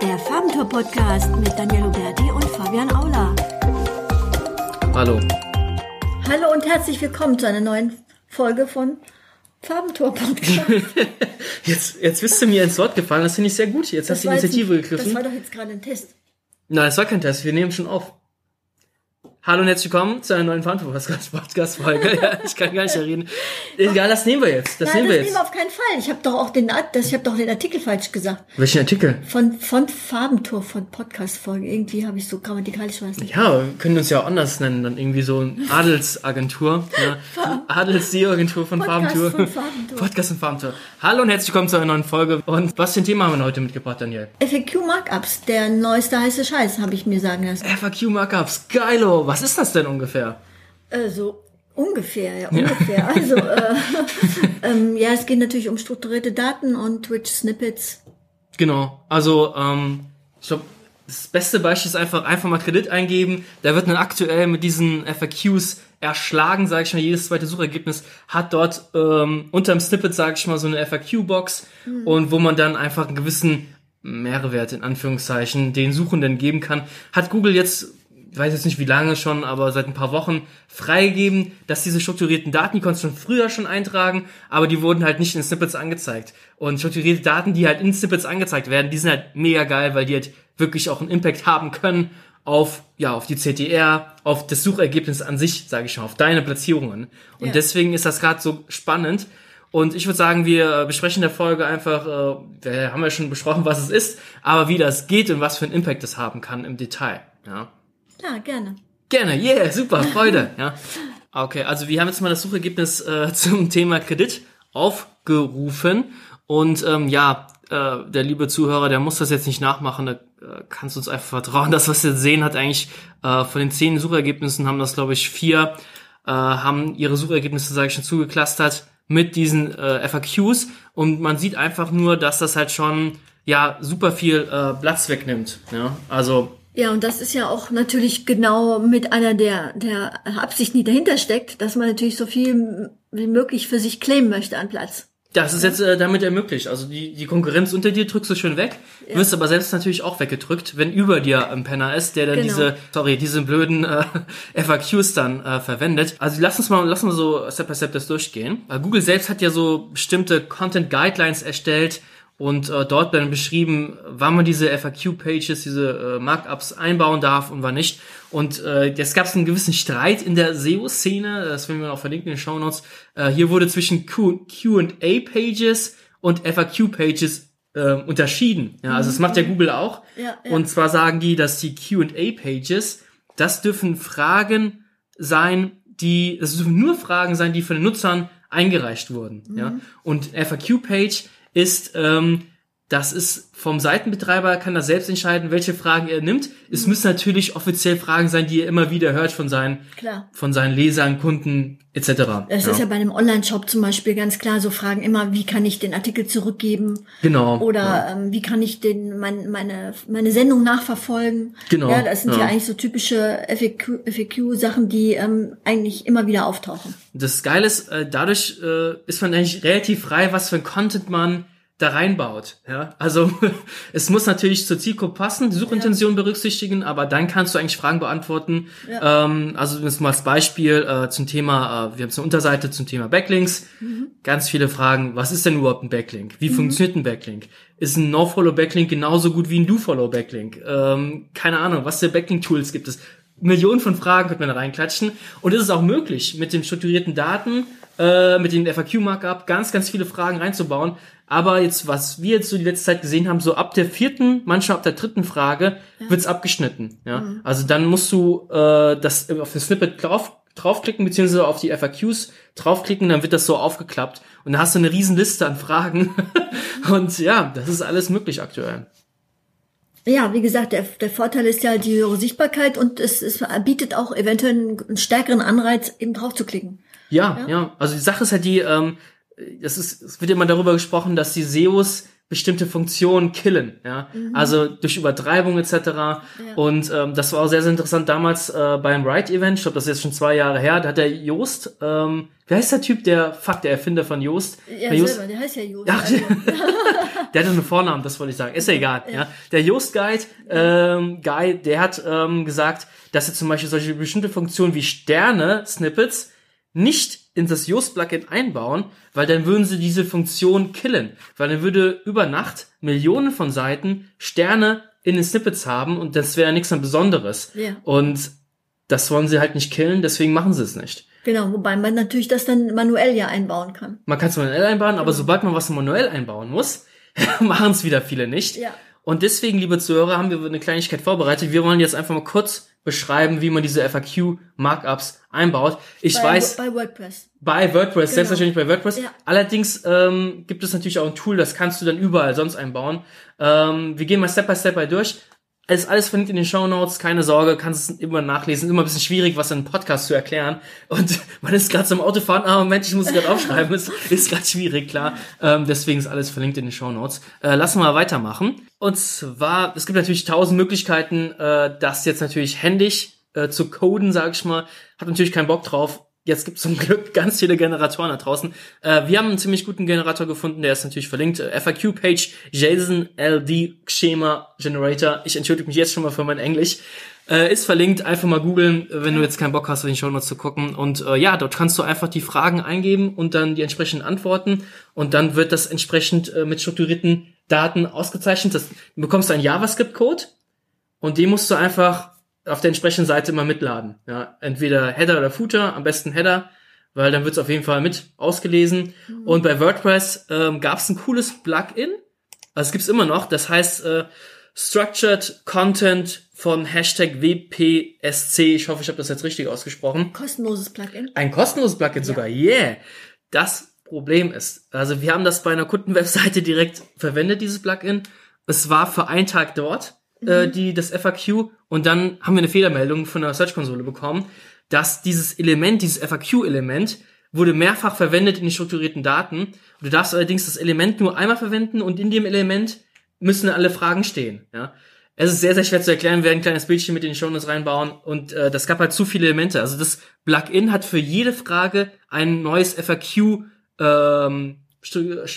Der Farbentour-Podcast mit Daniel Huberti und Fabian Aula. Hallo. Hallo und herzlich willkommen zu einer neuen Folge von Farbentour-Podcast. Jetzt, jetzt bist du mir ins Wort gefallen, das finde ich sehr gut. Jetzt hast du die Initiative ein- gegriffen. Das war doch jetzt gerade ein Test. Nein, das war kein Test, wir nehmen schon auf. Hallo und herzlich willkommen zu einer neuen Podcast-Folge. ja, ich kann gar nicht mehr reden. Egal, das nehmen wir jetzt. Das Nein, nehmen das wir nehmen jetzt. wir auf keinen Fall. Ich habe doch auch den, das, ich habe doch den Artikel falsch gesagt. Welchen Artikel? Von, von Farbentour, von Podcast-Folgen. Irgendwie habe ich so grammatikalisch weiß nicht. Ja, wir können uns ja auch anders nennen, dann irgendwie so eine Adelsagentur. Ja. Von Podcast Farbentour. von Farbentour. Podcast von Farbentour. Hallo und herzlich willkommen zu einer neuen Folge. Und was für ein Thema haben wir heute mitgebracht, Daniel? FAQ-Markups, der neueste heiße Scheiß, habe ich mir sagen lassen. FAQ-Markups. Geilo. Was ist das denn ungefähr? Äh, so ungefähr, ja, ungefähr. Also, äh, ähm, ja, es geht natürlich um strukturierte Daten und Twitch-Snippets. Genau. Also, ähm, ich glaube, das beste Beispiel ist einfach, einfach mal Kredit eingeben. Da wird dann aktuell mit diesen FAQs erschlagen, sage ich mal. Jedes zweite Suchergebnis hat dort ähm, unterm Snippet, sage ich mal, so eine FAQ-Box und wo man dann einfach einen gewissen Mehrwert in Anführungszeichen den Suchenden geben kann. Hat Google jetzt ich weiß jetzt nicht wie lange schon, aber seit ein paar Wochen freigegeben, dass diese strukturierten Daten, die konntest du schon früher schon eintragen, aber die wurden halt nicht in Snippets angezeigt. Und strukturierte Daten, die halt in Snippets angezeigt werden, die sind halt mega geil, weil die halt wirklich auch einen Impact haben können auf, ja, auf die CTR, auf das Suchergebnis an sich, sage ich schon, auf deine Platzierungen. Und Ja. deswegen ist das gerade so spannend. Und ich würde sagen, wir besprechen in der Folge einfach, äh, wir haben ja schon besprochen, was es ist, aber wie das geht und was für einen Impact das haben kann im Detail. Ja. Ja, gerne. Gerne, yeah, super, Freude. ja. Okay, also wir haben jetzt mal das Suchergebnis äh, zum Thema Kredit aufgerufen. Und ähm, ja, äh, der liebe Zuhörer, der muss das jetzt nicht nachmachen, da äh, kannst du uns einfach vertrauen. Das, was wir sehen, hat eigentlich äh, von den zehn Suchergebnissen haben das, glaube ich, vier, äh, haben ihre Suchergebnisse, sage ich schon, zugeklustert mit diesen äh, FAQs. Und man sieht einfach nur, dass das halt schon ja super viel äh, Platz wegnimmt. Ja? Also Ja, und das ist ja auch natürlich genau mit einer der, der Absichten, die dahinter steckt, dass man natürlich so viel wie möglich für sich claimen möchte an Platz. Das ist jetzt äh, damit ermöglicht. Also die, die Konkurrenz unter dir drückst du schön weg, wirst aber selbst natürlich auch weggedrückt, wenn über dir ein Penner ist, der dann Genau. diese, sorry, diese blöden äh, FAQs dann äh, verwendet. Also lass uns mal, lass uns mal so Step by Step das durchgehen. Weil Google selbst hat ja so bestimmte Content Guidelines erstellt und äh, dort dann beschrieben, wann man diese FAQ-Pages, diese äh, Markups einbauen darf und wann nicht. Und äh, jetzt gab es einen gewissen Streit in der SEO-Szene, das werden wir auch verlinken in den Show Notes. Äh, hier wurde zwischen Q&A-Pages und FAQ-Pages äh, unterschieden. Ja, also das macht ja Google auch. Ja, ja. Und zwar sagen die, dass die Q&A-Pages, das dürfen Fragen sein, die, das dürfen nur Fragen sein, die von den Nutzern eingereicht wurden. Ja, und FAQ-Page ist, ähm, das ist vom Seitenbetreiber, kann er selbst entscheiden, welche Fragen er nimmt. Es müssen natürlich offiziell Fragen sein, die er immer wieder hört von seinen, Klar. von seinen Lesern, Kunden etc. Das ist ja bei einem Online-Shop zum Beispiel ganz klar so Fragen immer, wie kann ich den Artikel zurückgeben? genau. Oder ja. ähm, wie kann ich den, mein, meine, meine Sendung nachverfolgen? Genau, Ja, das sind ja, ja. eigentlich so typische FAQ, FAQ-Sachen, die ähm, eigentlich immer wieder auftauchen. Das Geile ist, äh, dadurch äh, ist man eigentlich relativ frei, was für ein Content man da reinbaut. Ja, also es muss natürlich zur Zielgruppe passen, die Suchintention berücksichtigen, aber dann kannst du eigentlich Fragen beantworten. Ähm, also jetzt mal als Beispiel äh, zum Thema, äh, wir haben eine Unterseite zum Thema Backlinks. Ganz viele Fragen. Was ist denn überhaupt ein Backlink? Wie funktioniert ein Backlink? Ist ein No-Follow-Backlink genauso gut wie ein Do-Follow-Backlink? Ähm, keine Ahnung, was für Backlink-Tools gibt es? Millionen von Fragen könnte man da reinklatschen. Und es ist auch möglich, mit den strukturierten Daten, äh, mit dem FAQ-Markup ganz, ganz viele Fragen reinzubauen. Aber jetzt, was wir jetzt so die letzte Zeit gesehen haben, so ab der vierten, manchmal ab der dritten Frage, wird's abgeschnitten. Ja? Also dann musst du äh, das auf das Snippet drauf, draufklicken, beziehungsweise auf die FAQs draufklicken, dann wird das so aufgeklappt. Und dann hast du eine riesen Liste an Fragen. Und ja, das ist alles möglich aktuell. Ja, wie gesagt, der, der Vorteil ist ja die höhere Sichtbarkeit und es, es bietet auch eventuell einen, stärkeren Anreiz, eben drauf klicken. Ja, ja, Also die Sache ist halt die, ähm, das ist, es wird immer darüber gesprochen, dass die SEOs bestimmte Funktionen killen, ja, mhm. also durch Übertreibung etc. Ja. Und ähm, das war auch sehr, sehr interessant damals äh, beim Write Event. Ich glaube, das ist jetzt schon zwei Jahre her. Da hat der Joost, ähm, wie heißt der Typ, der Fuck, der Erfinder von Joost? Ja, der Joost, selber, der heißt ja Joost. Ach, also. der hatte einen Vornamen, das wollte ich sagen. Ist ja egal. Ja. ja. Der Joost Guide, ähm, Guy, der hat ähm, gesagt, dass er zum Beispiel solche bestimmte Funktionen wie Sterne, Snippets, nicht in das Yoast-Plugin einbauen, weil dann würden sie diese Funktion killen. Weil dann würde über Nacht Millionen von Seiten Sterne in den Snippets haben und das wäre nichts mehr Besonderes. Ja. Und das wollen sie halt nicht killen, deswegen machen sie es nicht. Genau, wobei man natürlich das dann manuell ja einbauen kann. Man kann es manuell einbauen, aber genau. sobald man was manuell einbauen muss, machen es wieder viele nicht. Ja. Und deswegen, liebe Zuhörer, haben wir eine Kleinigkeit vorbereitet. Wir wollen jetzt einfach mal kurz beschreiben, wie man diese FAQ-Markups einbaut. Ich bei, weiß. Bei WordPress. Bei WordPress, genau. selbstverständlich bei WordPress. Ja. Allerdings ähm, gibt es natürlich auch ein Tool, das kannst du dann überall sonst einbauen. Ähm, wir gehen mal Step by Step bei durch. Ist alles verlinkt in den Show Notes, keine Sorge, kannst es immer nachlesen. Immer ein bisschen schwierig, was in einem Podcast zu erklären. Und man ist gerade zum Autofahren, ah Moment, ich muss es gerade aufschreiben, ist, ist gerade schwierig, klar. Ähm, deswegen ist alles verlinkt in den Show Notes. Äh, wir mal weitermachen. Und zwar, es gibt natürlich tausend Möglichkeiten, äh, das jetzt natürlich händisch äh, zu coden, sag ich mal. Hab natürlich keinen Bock drauf Jetzt gibt es zum Glück ganz viele Generatoren da draußen. Äh, wir haben einen ziemlich guten Generator gefunden, der ist natürlich verlinkt. Äh, FAQ-Page, JSON LD Schema Generator. Ich entschuldige mich jetzt schon mal für mein Englisch. Äh, ist verlinkt, einfach mal googeln, wenn du jetzt keinen Bock hast, den Show Notes zu gucken. Und äh, ja, dort kannst du einfach die Fragen eingeben und dann die entsprechenden Antworten. Und dann wird das entsprechend äh, mit strukturierten Daten ausgezeichnet. Das, du bekommst einen JavaScript-Code und den musst du einfach auf der entsprechenden Seite immer mitladen. Ja, entweder Header oder Footer, am besten Header, weil dann wird es auf jeden Fall mit ausgelesen. Mhm. Und bei WordPress ähm, gab es ein cooles Plugin, also es gibt's immer noch, das heißt äh, Structured Content von Hashtag WPSC. Ich hoffe, ich habe das jetzt richtig ausgesprochen. Kostenloses Plugin. Ein kostenloses Plugin ja. sogar, yeah. Das Problem ist, also wir haben das bei einer Kundenwebseite direkt verwendet, dieses Plugin. Es war für einen Tag dort äh, mhm. die, das FAQ und dann haben wir eine Fehlermeldung von der Search-Konsole bekommen, dass dieses Element, dieses FAQ-Element, wurde mehrfach verwendet in den strukturierten Daten. Du darfst allerdings das Element nur einmal verwenden und in dem Element müssen alle Fragen stehen. Ja? Es ist sehr, sehr schwer zu erklären. Wir werden ein kleines Bildchen mit den Shownotes reinbauen und äh, das gab halt zu viele Elemente. Also das Plugin hat für jede Frage ein neues FAQ ähm,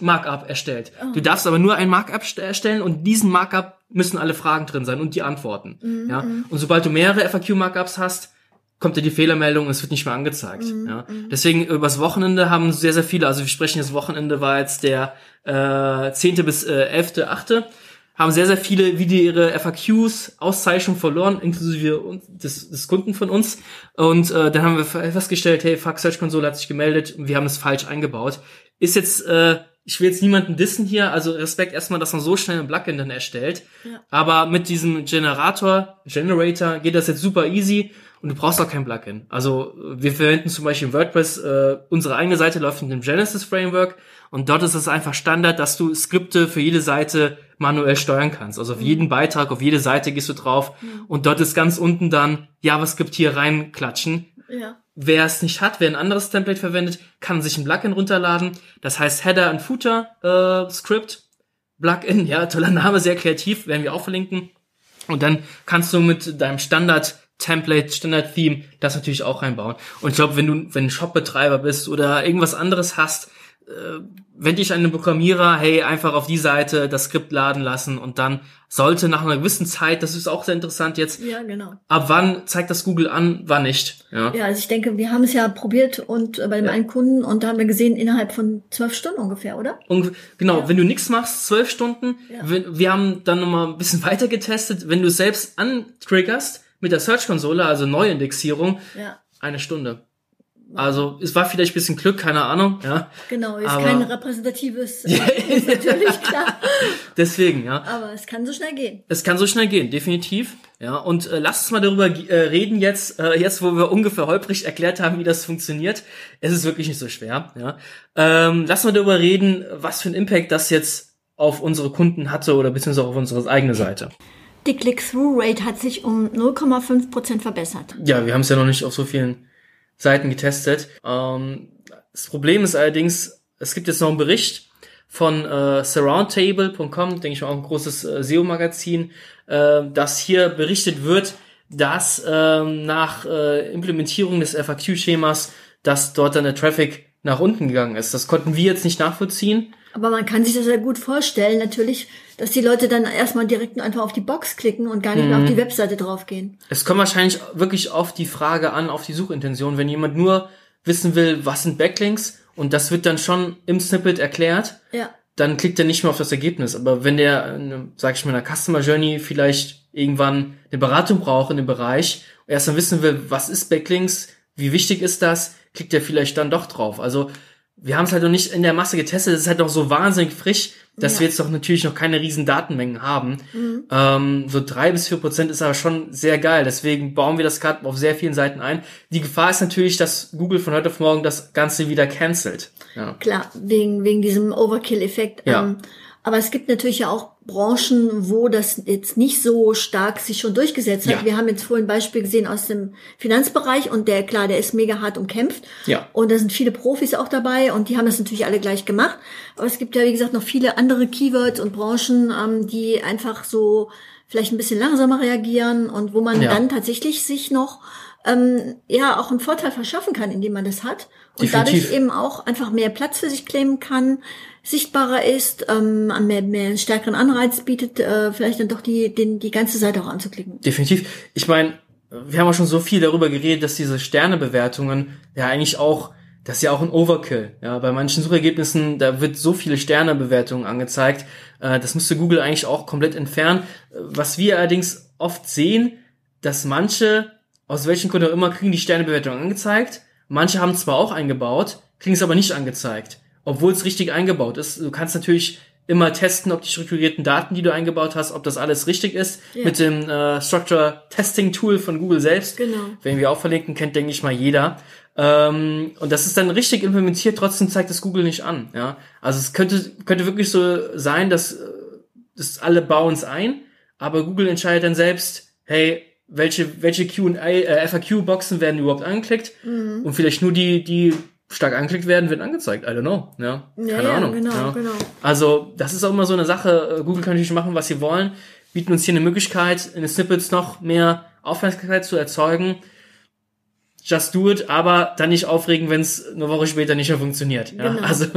Markup erstellt. Oh. Du darfst aber nur ein Markup erstellen und diesen Markup müssen alle Fragen drin sein und die Antworten. Mhm. Ja? Mhm. Und sobald du mehrere FAQ-Markups hast, kommt dir die Fehlermeldung und es wird nicht mehr angezeigt. Mhm. Ja? Mhm. Deswegen übers Wochenende haben sehr, sehr viele, also wir sprechen das Wochenende war jetzt der äh, 10. bis äh, 11., 8., haben sehr, sehr viele wieder ihre FAQs, Auszeichnungen verloren, inklusive des, des Kunden von uns. Und äh, dann haben wir festgestellt, hey, fuck, Search Console hat sich gemeldet und wir haben es falsch eingebaut. Ist jetzt äh, ich will jetzt niemanden dissen hier, also Respekt erstmal, dass man so schnell ein Plugin dann erstellt. Ja. Aber mit diesem Generator, Generator geht das jetzt super easy und du brauchst auch kein Plugin. Also wir verwenden zum Beispiel WordPress, äh, unsere eigene Seite läuft mit dem Genesis Framework und dort ist es einfach Standard, dass du Skripte für jede Seite manuell steuern kannst. Also auf mhm. jeden Beitrag, auf jede Seite gehst du drauf mhm. und dort ist ganz unten dann JavaScript hier reinklatschen. Ja. Wer es nicht hat, wer ein anderes Template verwendet, kann sich ein Plugin runterladen. Das heißt Header und Footer äh, Script. Plugin, ja, toller Name, sehr kreativ, werden wir auch verlinken. Und dann kannst du mit deinem Standard Template, Standard Theme das natürlich auch reinbauen. Und ich glaube, wenn du, wenn Shopbetreiber bist oder irgendwas anderes hast, wenn dich ein Programmierer, hey, einfach auf die Seite das Skript laden lassen und dann sollte nach einer gewissen Zeit, das ist auch sehr interessant jetzt. Ja, genau. Ab wann zeigt das Google an, wann nicht? Ja, ja also ich denke, wir haben es ja probiert und äh, bei dem ja. einen Kunden und da haben wir gesehen, innerhalb von zwölf Stunden ungefähr, oder? Und, genau, ja. wenn du nichts machst, zwölf Stunden. Ja. Wir, wir haben dann nochmal ein bisschen weiter getestet, wenn du selbst antriggerst mit der Search-Konsole, also Neuindexierung, ja. eine Stunde. Also es war vielleicht ein bisschen Glück, keine Ahnung, ja. Genau, ist aber, kein repräsentatives, äh, ist natürlich klar. Deswegen, ja. Aber es kann so schnell gehen. Es kann so schnell gehen, definitiv. Ja, und äh, lass uns mal darüber äh, reden jetzt, äh, jetzt wo wir ungefähr holprig erklärt haben, wie das funktioniert. Es ist wirklich nicht so schwer, ja. Ähm, lass mal darüber reden, was für einen Impact das jetzt auf unsere Kunden hatte oder beziehungsweise auf unsere eigene Seite. Die Click-Through-Rate hat sich um 0,5 Prozent verbessert. Ja, wir haben es ja noch nicht auf so vielen Seiten getestet. Ähm, das Problem ist allerdings, es gibt jetzt noch einen Bericht von äh, surroundtable.com, denke ich mal auch ein großes äh, SEO-Magazin, äh, dass hier berichtet wird, dass ähm, nach äh, Implementierung des FAQ-Schemas, dass dort dann der Traffic nach unten gegangen ist. Das konnten wir jetzt nicht nachvollziehen. Aber man kann sich das ja gut vorstellen, natürlich, dass die Leute dann erstmal direkt einfach auf die Box klicken und gar nicht mehr auf die Webseite draufgehen. Es kommt wahrscheinlich wirklich auf die Frage an, auf die Suchintention. Wenn jemand nur wissen will, was sind Backlinks und das wird dann schon im Snippet erklärt, Ja. dann klickt er nicht mehr auf das Ergebnis. Aber wenn der, äh, sag ich mal, in der Customer Journey vielleicht irgendwann eine Beratung braucht in dem Bereich, und erst dann wissen will, was ist Backlinks, wie wichtig ist das, klickt er vielleicht dann doch drauf. Also wir haben es halt noch nicht in der Masse getestet, es ist halt noch so wahnsinnig frisch, dass Ja. wir jetzt doch natürlich noch keine riesen Datenmengen haben. Ähm, so drei bis vier Prozent ist aber schon sehr geil. Deswegen bauen wir das gerade auf sehr vielen Seiten ein. Die Gefahr ist natürlich, dass Google von heute auf morgen das Ganze wieder cancelt. Ja. Klar, wegen, wegen diesem Overkill-Effekt. Ja. Ähm, aber es gibt natürlich ja auch Branchen, wo das jetzt nicht so stark sich schon durchgesetzt hat. Ja. Wir haben jetzt vorhin ein Beispiel gesehen aus dem Finanzbereich und der, klar, der ist mega hart umkämpft. Ja. Und da sind viele Profis auch dabei und die haben das natürlich alle gleich gemacht. Aber es gibt ja, wie gesagt, noch viele andere Keywords und Branchen, ähm, die einfach so vielleicht ein bisschen langsamer reagieren und wo man Ja. dann tatsächlich sich noch ähm, ja auch einen Vorteil verschaffen kann, indem man das hat und Definitiv. dadurch eben auch einfach mehr Platz für sich claimen kann, sichtbarer ist, ähm, mehr, mehr einen stärkeren Anreiz bietet, äh, vielleicht dann doch die, den, die ganze Seite auch anzuklicken. Definitiv. Ich meine, wir haben auch schon so viel darüber geredet, dass diese Sternebewertungen ja eigentlich auch, das ist ja auch ein Overkill. Ja, bei manchen Suchergebnissen, da wird so viele Sternebewertungen angezeigt. Äh, das müsste Google eigentlich auch komplett entfernen. Was wir allerdings oft sehen, dass manche, aus welchen Gründen auch immer, kriegen die Sternebewertung angezeigt. Manche haben zwar auch eingebaut, kriegen es aber nicht angezeigt, obwohl es richtig eingebaut ist. Du kannst natürlich immer testen, ob die strukturierten Daten, die du eingebaut hast, ob das alles richtig ist. Ja. Mit dem äh, Structure Testing Tool von Google selbst. Genau. Wenn wir auch verlinken, kennt, denke ich mal, jeder. Ähm, und das ist dann richtig implementiert, trotzdem zeigt es Google nicht an. Ja, Also es könnte, könnte wirklich so sein, dass, äh, dass alle bauen es ein, aber Google entscheidet dann selbst, hey, welche, welche Q&A, äh, FAQ-Boxen werden überhaupt angeklickt Mhm. und vielleicht nur die, die stark angeklickt werden, werden angezeigt. I don't know. Ja, Ja, keine ja, Ahnung. genau, ja. genau. Also, das ist auch immer so eine Sache. Äh, Google kann natürlich machen, was sie wollen, bieten uns hier eine Möglichkeit, in den Snippets noch mehr Aufmerksamkeit zu erzeugen. Just do it, aber dann nicht aufregen, wenn es eine Woche später nicht mehr funktioniert. Ja, Genau. also,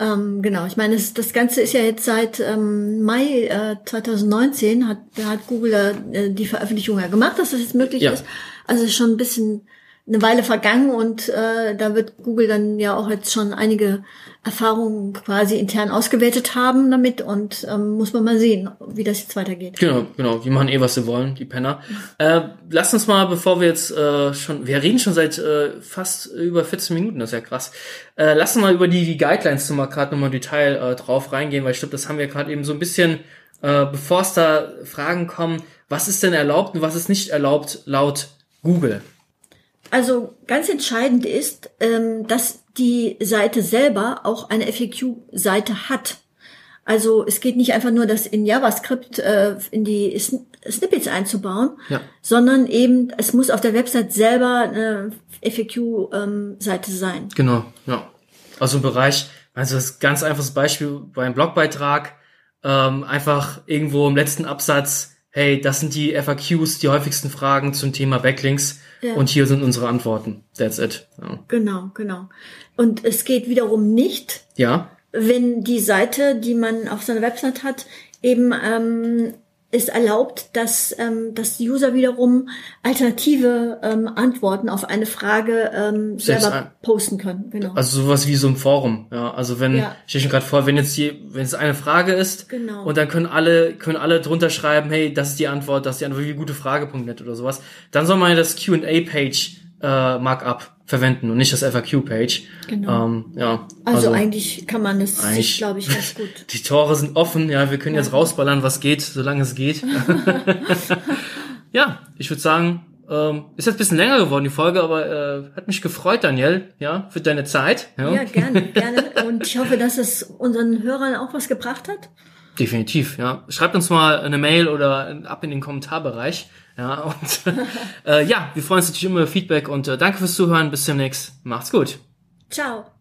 Ähm, genau, ich meine, das, das Ganze ist ja jetzt seit ähm, Mai äh, 2019 hat, hat Google äh, die Veröffentlichung ja gemacht, dass das jetzt möglich Ja. ist. Also schon ein bisschen eine Weile vergangen und äh, da wird Google dann ja auch jetzt schon einige Erfahrungen quasi intern ausgewertet haben damit und ähm, muss man mal sehen, wie das jetzt weitergeht. genau, genau. Die machen eh, was sie wollen, die Penner. Äh, lasst uns mal, bevor wir jetzt äh, schon, wir reden schon seit äh, fast über 14 Minuten, das ist ja krass. Äh, lass uns mal über die, die Guidelines nochmal gerade nochmal Detail äh, drauf reingehen, weil ich glaube, das haben wir gerade eben so ein bisschen, äh, bevor es da Fragen kommen, was ist denn erlaubt und was ist nicht erlaubt laut Google? Also ganz entscheidend ist, ähm, dass die Seite selber auch eine FAQ-Seite hat. Also es geht nicht einfach nur, das in JavaScript äh, in die Sn Snippets einzubauen, Ja. sondern eben es muss auf der Website selber eine FAQ-Seite sein. Genau, ja. Also im Bereich, also das ganz einfaches Beispiel beim Blogbeitrag, ähm, einfach irgendwo im letzten Absatz, hey, das sind die FAQs, die häufigsten Fragen zum Thema Backlinks Ja. und hier sind unsere Antworten. That's it. Ja. Genau, genau. Und es geht wiederum nicht, ja, wenn die Seite, die man auf seiner Website hat, eben ähm, es erlaubt, dass, ähm, dass die User wiederum alternative ähm, Antworten auf eine Frage ähm, Selbst selber posten können. Genau. also sowas wie so ein Forum. Ja, also wenn, Ja. ich stelle mir gerade vor, wenn jetzt hier, wenn es eine Frage ist Genau. und dann können alle, können alle drunter schreiben, hey, das ist die Antwort, das ist die Antwort, wie gute Frage.net oder sowas, dann soll man ja das Q&A-Page äh, Markup verwenden und nicht das FAQ-Page. Genau. Ähm, ja, also, eigentlich kann man das, glaube ich, ganz gut. Die Tore sind offen, ja, wir können jetzt rausballern, was geht, solange es geht. ja, ich würde sagen, ähm, ist jetzt ein bisschen länger geworden, die Folge, aber äh, hat mich gefreut, Daniel, ja, für deine Zeit. Ja, Ja, gerne, gerne. Und ich hoffe, dass es unseren Hörern auch was gebracht hat. Definitiv, ja. Schreibt uns mal eine Mail oder ab in den Kommentarbereich. Ja, und äh, ja, wir freuen uns natürlich immer über Feedback und äh, danke fürs Zuhören. Bis demnächst. Macht's gut. Ciao.